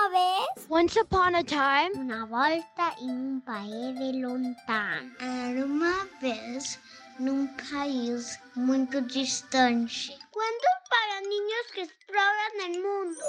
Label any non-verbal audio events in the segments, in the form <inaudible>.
una vez Once upon a time, una volta en un país de lontano. Era uma vez num país muito distante. Cuento para niños que exploran el mundo.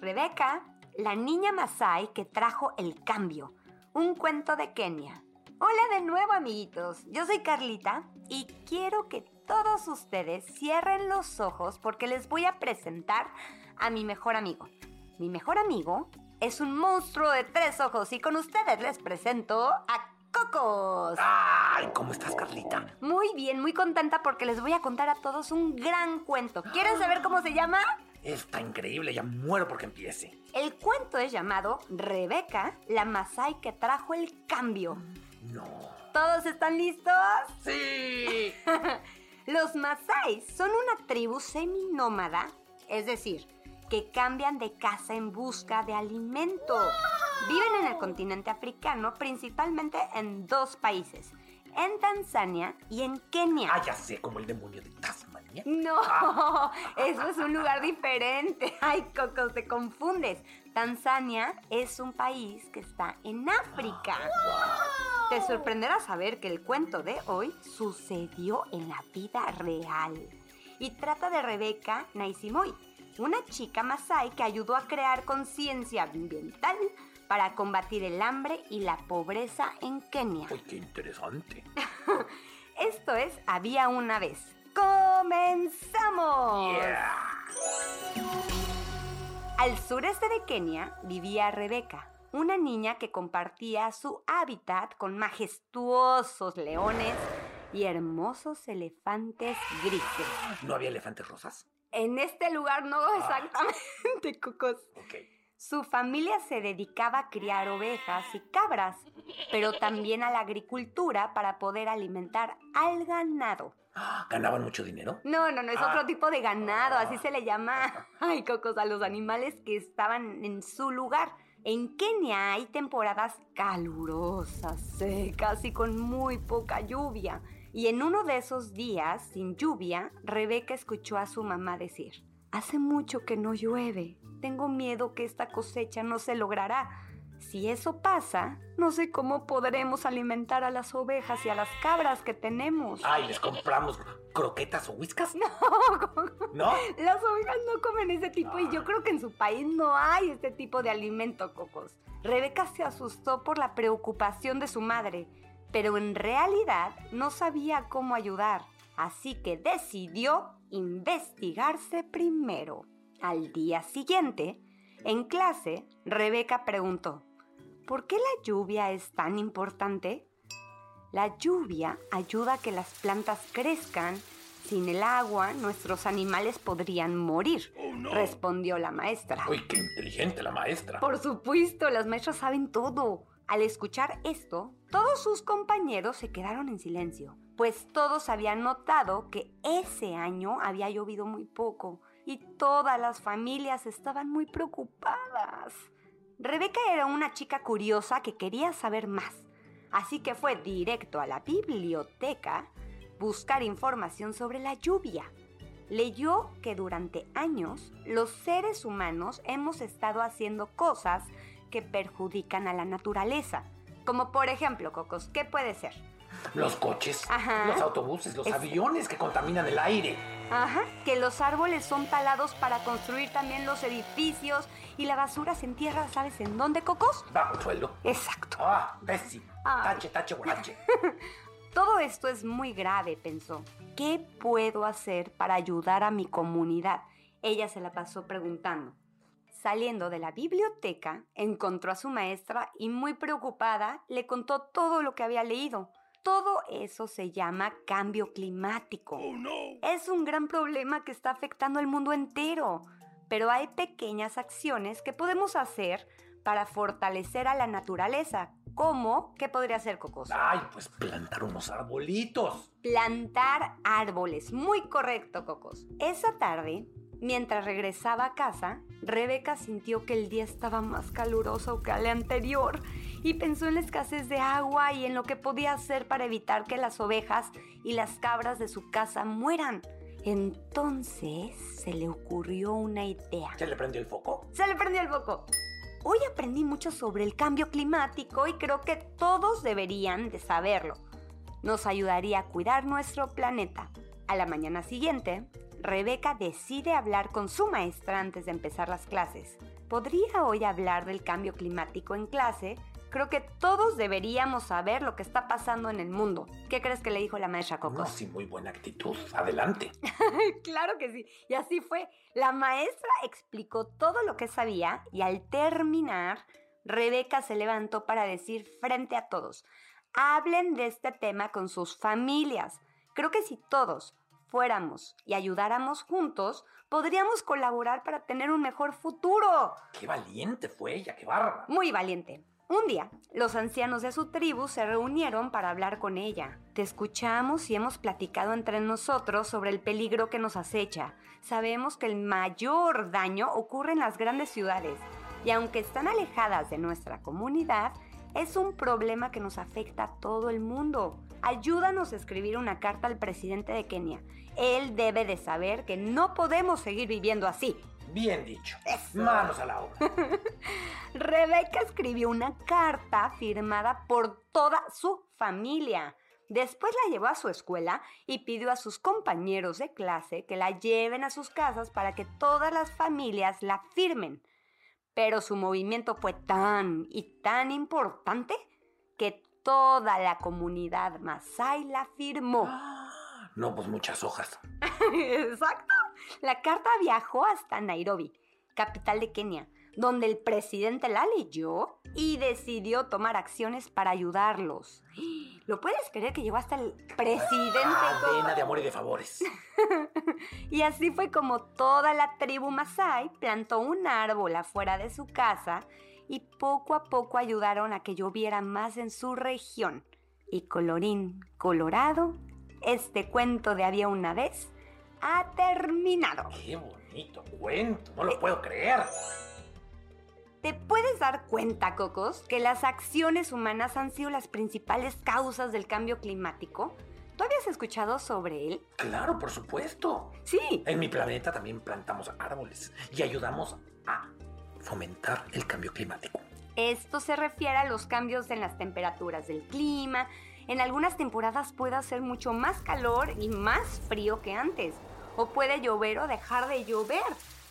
Rebeca, la niña Masai que trajo el cambio. Un cuento de Kenia. Hola de nuevo, amiguitos. Yo soy Carlita y quiero que todos ustedes cierren los ojos porque les voy a presentar a mi mejor amigo. Mi mejor amigo es un monstruo de tres ojos y con ustedes les presento a Cocos. Ay, ¿cómo estás, Carlita? Muy bien, muy contenta porque les voy a contar a todos un gran cuento. ¿Quieren saber cómo se llama? Está increíble, ya muero porque empiece. El cuento es llamado Rebeca, la Masai que trajo el cambio. No. ¿Todos están listos? ¡Sí! <laughs> Los Masai son una tribu seminómada, es decir, que cambian de casa en busca de alimento. Viven en el continente africano, principalmente en dos países, en Tanzania y en Kenia. Ah, ya sé, como el demonio de Tasmania. No, <laughs> eso es un lugar diferente. <laughs> Ay, Coco, te confundes. Tanzania es un país que está en África. Te sorprenderá saber que el cuento de hoy sucedió en la vida real. Y trata de Rebeca Naisimoy, una chica masai que ayudó a crear conciencia ambiental para combatir el hambre y la pobreza en Kenia. Ay, qué interesante. <laughs> Esto es Había una vez. ¡Comenzamos! Al sureste de Kenia vivía Rebeca, una niña que compartía su hábitat con majestuosos leones y hermosos elefantes grises. ¿No había elefantes rosas? En este lugar no exactamente, <laughs> Cocos. Ok. Su familia se dedicaba a criar ovejas y cabras, pero también a la agricultura para poder alimentar al ganado. Ah, <gasps> ¿Ganaban mucho dinero? No, no, no, es Ah. otro tipo de ganado, así se le llama, <laughs> ay, cocos, a los animales que estaban en su lugar. En Kenia hay temporadas calurosas, secas y con muy poca lluvia. Y en uno de esos días, sin lluvia, Rebeca escuchó a su mamá decir, hace mucho que no llueve, tengo miedo que esta cosecha no se logrará. Si eso pasa, no sé cómo podremos alimentar a las ovejas y a las cabras que tenemos. Ay, ¿les compramos croquetas o whiskas? <laughs> No, ¿No? las ovejas no comen ese tipo y yo creo que en su país no hay este tipo de alimento, Cocos. Rebeca se asustó por la preocupación de su madre, pero en realidad no sabía cómo ayudar, así que decidió investigarse primero. Al día siguiente, en clase, Rebeca preguntó, ¿por qué la lluvia es tan importante? La lluvia ayuda a que las plantas crezcan. Sin el agua, nuestros animales podrían morir, respondió la maestra. Uy, qué inteligente la maestra. Por supuesto, las maestras saben todo. Al escuchar esto, todos sus compañeros se quedaron en silencio, pues todos habían notado que ese año había llovido muy poco y todas las familias estaban muy preocupadas. Rebeca era una chica curiosa que quería saber más, así que fue directo a la biblioteca buscar información sobre la lluvia. Leyó que durante años los seres humanos hemos estado haciendo cosas que perjudican a la naturaleza. Como por ejemplo, Cocos, ¿qué puede ser? Los coches, Ajá. los autobuses, los Es- aviones que contaminan el aire. Ajá, que los árboles son talados para construir también los edificios y la basura se entierra, ¿sabes en dónde, Cocos? Bajo el suelo. Exacto. Ah, pésimo. Tache, tache, guarache. <laughs> Todo esto es muy grave, pensó. ¿Qué puedo hacer para ayudar a mi comunidad? Ella se la pasó preguntando. Saliendo de la biblioteca, encontró a su maestra y muy preocupada le contó todo lo que había leído. Todo eso se llama cambio climático. Es un gran problema que está afectando al mundo entero, pero hay pequeñas acciones que podemos hacer para fortalecer a la naturaleza. ¿Cómo? ¿Qué podría ser, Cocos? Ay, pues plantar unos arbolitos. Plantar árboles. Muy correcto, Cocos. Esa tarde, mientras regresaba a casa, Rebeca sintió que el día estaba más caluroso que el anterior y pensó en la escasez de agua y en lo que podía hacer para evitar que las ovejas y las cabras de su casa mueran. Entonces se le ocurrió una idea. ¿Ya le prendió el foco? Se le prendió el foco. Hoy aprendí mucho sobre el cambio climático y creo que todos deberían de saberlo. Nos ayudaría a cuidar nuestro planeta. A la mañana siguiente, Rebeca decide hablar con su maestra antes de empezar las clases. ¿Podría hoy hablar del cambio climático en clase? Creo que todos deberíamos saber lo que está pasando en el mundo. ¿Qué crees que le dijo la maestra Coco? No, sí, muy buena actitud. Adelante. <laughs> claro que sí. Y así fue. La maestra explicó todo lo que sabía y al terminar, Rebeca se levantó para decir frente a todos, hablen de este tema con sus familias. Creo que si todos fuéramos y ayudáramos juntos, podríamos colaborar para tener un mejor futuro. Qué valiente fue ella, qué barba. Muy valiente. Un día, los ancianos de su tribu se reunieron para hablar con ella. Te escuchamos y hemos platicado entre nosotros sobre el peligro que nos acecha. Sabemos que el mayor daño ocurre en las grandes ciudades y aunque están alejadas de nuestra comunidad, es un problema que nos afecta a todo el mundo. Ayúdanos a escribir una carta al presidente de Kenia. Él debe de saber que no podemos seguir viviendo así. Bien dicho. Manos a la obra. <laughs> Rebeca escribió una carta firmada por toda su familia. Después la llevó a su escuela y pidió a sus compañeros de clase que la lleven a sus casas para que todas las familias la firmen. Pero su movimiento fue tan y tan importante que toda la comunidad Masai la firmó. <gasps> No, pues muchas hojas. <laughs> Exacto. La carta viajó hasta Nairobi, capital de Kenia, donde el presidente la leyó y decidió tomar acciones para ayudarlos. <gasps> ¿Lo puedes creer que llegó hasta el presidente? Cadena de amor y de favores. <laughs> y así fue como toda la tribu Masai plantó un árbol afuera de su casa y poco a poco ayudaron a que lloviera más en su región. Y colorín colorado, este cuento de había una vez ha terminado. Qué bonito cuento, no lo puedo creer. ¿Te puedes dar cuenta, Cocos, que las acciones humanas han sido las principales causas del cambio climático? ¿Tú habías escuchado sobre él? Claro, por supuesto. Sí. En mi planeta también plantamos árboles y ayudamos fomentar el cambio climático. Esto se refiere a los cambios en las temperaturas del clima. En algunas temporadas puede hacer mucho más calor y más frío que antes. O puede llover o dejar de llover.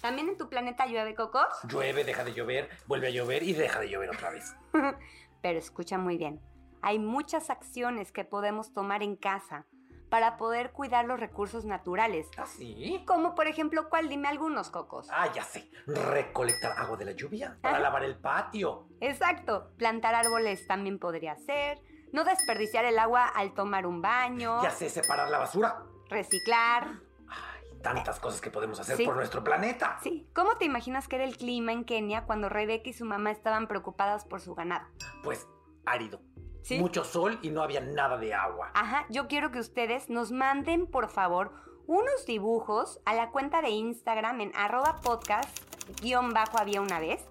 ¿También en tu planeta llueve, Cocos? Llueve, deja de llover, vuelve a llover y deja de llover otra vez. <laughs> Pero escucha muy bien. Hay muchas acciones que podemos tomar en casa para poder cuidar los recursos naturales. ¿Ah, sí? Como por ejemplo, ¿cuál? Dime algunos, Cocos. Ah, ya sé. Recolectar agua de la lluvia para lavar el patio. Exacto. Plantar árboles también podría ser. No desperdiciar el agua al tomar un baño. Ya sé separar la basura. Reciclar. Ay, tantas cosas que podemos hacer Sí. por nuestro planeta. Sí. ¿Cómo te imaginas que era el clima en Kenia cuando Rebeca y su mamá estaban preocupadas por su ganado? Pues árido. Sí. Mucho sol y no había nada de agua. Ajá, yo quiero que ustedes nos manden, por favor, unos dibujos a la cuenta de Instagram en arroba podcast guion bajo había una vez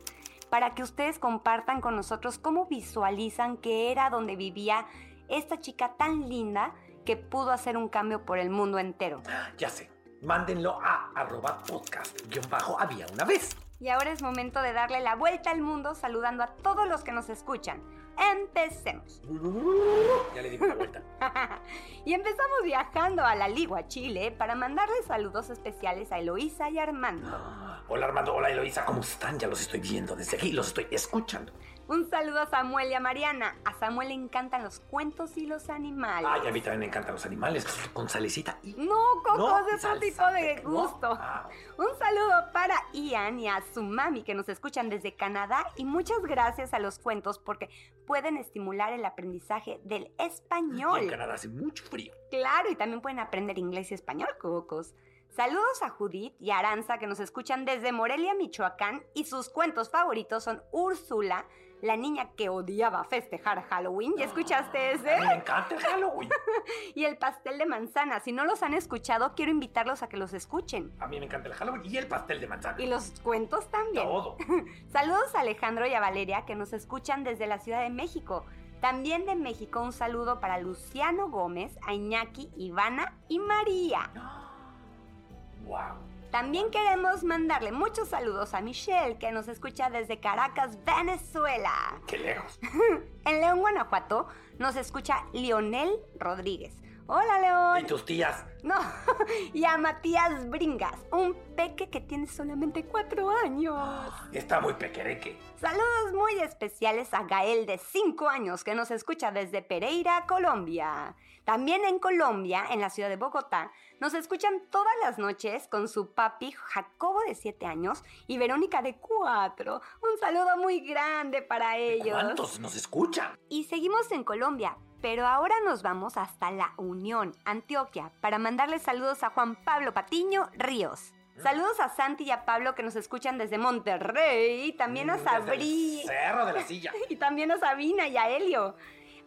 para que ustedes compartan con nosotros cómo visualizan que era donde vivía esta chica tan linda que pudo hacer un cambio por el mundo entero. Ya sé. Mándenlo a arroba podcast guion bajo había una vez. Y ahora es momento de darle la vuelta al mundo saludando a todos los que nos escuchan. Empecemos. Ya le dimos la vuelta. <laughs> y empezamos viajando a la Ligua, Chile, para mandarles saludos especiales a Eloísa y Armando. <gasps> Hola Armando, hola Eloisa, ¿cómo están? Ya los estoy viendo desde aquí, los estoy escuchando. Un saludo a Samuel y a Mariana. A Samuel le encantan los cuentos y los animales. Ay, a mí también me encantan los animales. Con salecita y... No, Coco, No, es otro tipo de ¿no? gusto. Ah. Un saludo para Ian y a su mami que nos escuchan desde Canadá y muchas gracias a los cuentos porque pueden estimular el aprendizaje del Y español. en Canadá hace mucho frío. Claro, y también pueden aprender inglés y español, cocos. Saludos a Judith y Aranza que nos escuchan desde Morelia, Michoacán, y sus cuentos favoritos son Úrsula, la niña que odiaba festejar Halloween. ¿Ya escuchaste ese? A mí me encanta el Halloween. <laughs> Y el pastel de manzana. Si no los han escuchado, quiero invitarlos a que los escuchen. A mí me encanta el Halloween y el pastel de manzana. Y los cuentos también. Todo. <laughs> Saludos a Alejandro y a Valeria que nos escuchan desde la Ciudad de México. También de México un saludo para Luciano Gómez, a Iñaki, Ivana y María. <gasps> Wow. También queremos mandarle muchos saludos a Michelle que nos escucha desde Caracas, Venezuela. Qué lejos. <laughs> En León, Guanajuato nos escucha Lionel Rodríguez. Hola León. ¿Y tus tías? No, <laughs> y a Matías Bringas, un peque que tiene solamente cuatro años. <gasps> Está muy pequereque. Saludos muy especiales a Gael de 5 años que nos escucha desde Pereira, Colombia. También en Colombia, en la ciudad de Bogotá, nos escuchan todas las noches con su papi Jacobo de 7 años y Verónica de 4. Un saludo muy grande para ellos. ¿Cuántos nos escuchan? Y seguimos en Colombia, pero ahora nos vamos hasta La Unión, Antioquia, para mandarles saludos a Juan Pablo Patiño Ríos. Saludos a Santi y a Pablo que nos escuchan desde Monterrey, también a Mm, desde el Sabri Cerro de la silla. <laughs> y también a Sabina y a Helio.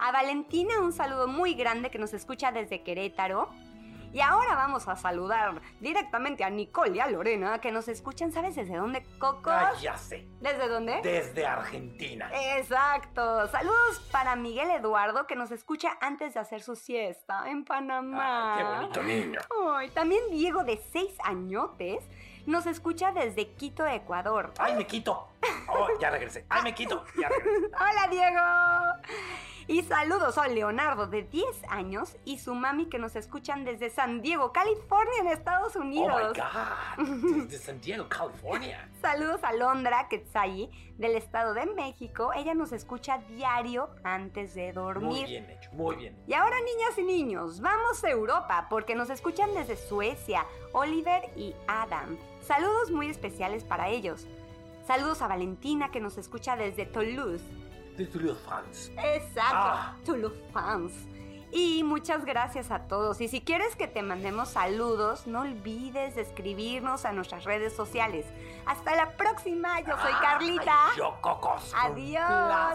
A Valentina un saludo muy grande que nos escucha desde Querétaro. Y ahora vamos a saludar directamente a Nicole y a Lorena que nos escuchan, ¿sabes desde dónde, Coco? Ah, ya sé. ¿Desde dónde? Desde Argentina. Exacto. Saludos para Miguel Eduardo que nos escucha antes de hacer su siesta en Panamá. Ay, qué bonito niño. Ay, también Diego de seis añotes nos escucha desde Quito, Ecuador. ¡Ay, me quito! Oh, ya regresé. ¡Ay, me quito! Ya regresé. <laughs> Hola Diego. Y saludos a Leonardo de 10 años y su mami que nos escuchan desde San Diego, California, en Estados Oh Unidos. my God. Desde San Diego, California. <laughs> Saludos a Londra Quetzayi del Estado de México. Ella nos escucha diario antes de dormir. Muy bien hecho, muy bien. Y ahora, niñas y niños, vamos a Europa porque nos escuchan desde Suecia, Oliver y Adam. Saludos muy especiales para ellos. Saludos a Valentina que nos escucha desde Toulouse. Desde los fans. Exacto, Ah. Toulouse fans. Y muchas gracias a todos. Y si quieres que te mandemos saludos, no olvides de escribirnos a nuestras redes sociales. Hasta la próxima, yo soy Carlita. Ay, yo, Cocos. un Adiós.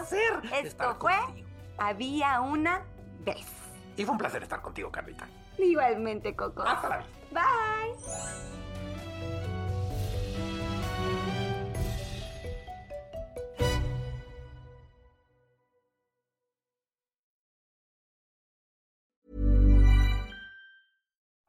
placer Esto fue contigo. Había una vez. Y fue un placer estar contigo, Carlita. Igualmente, Coco. Hasta la vista. Bye.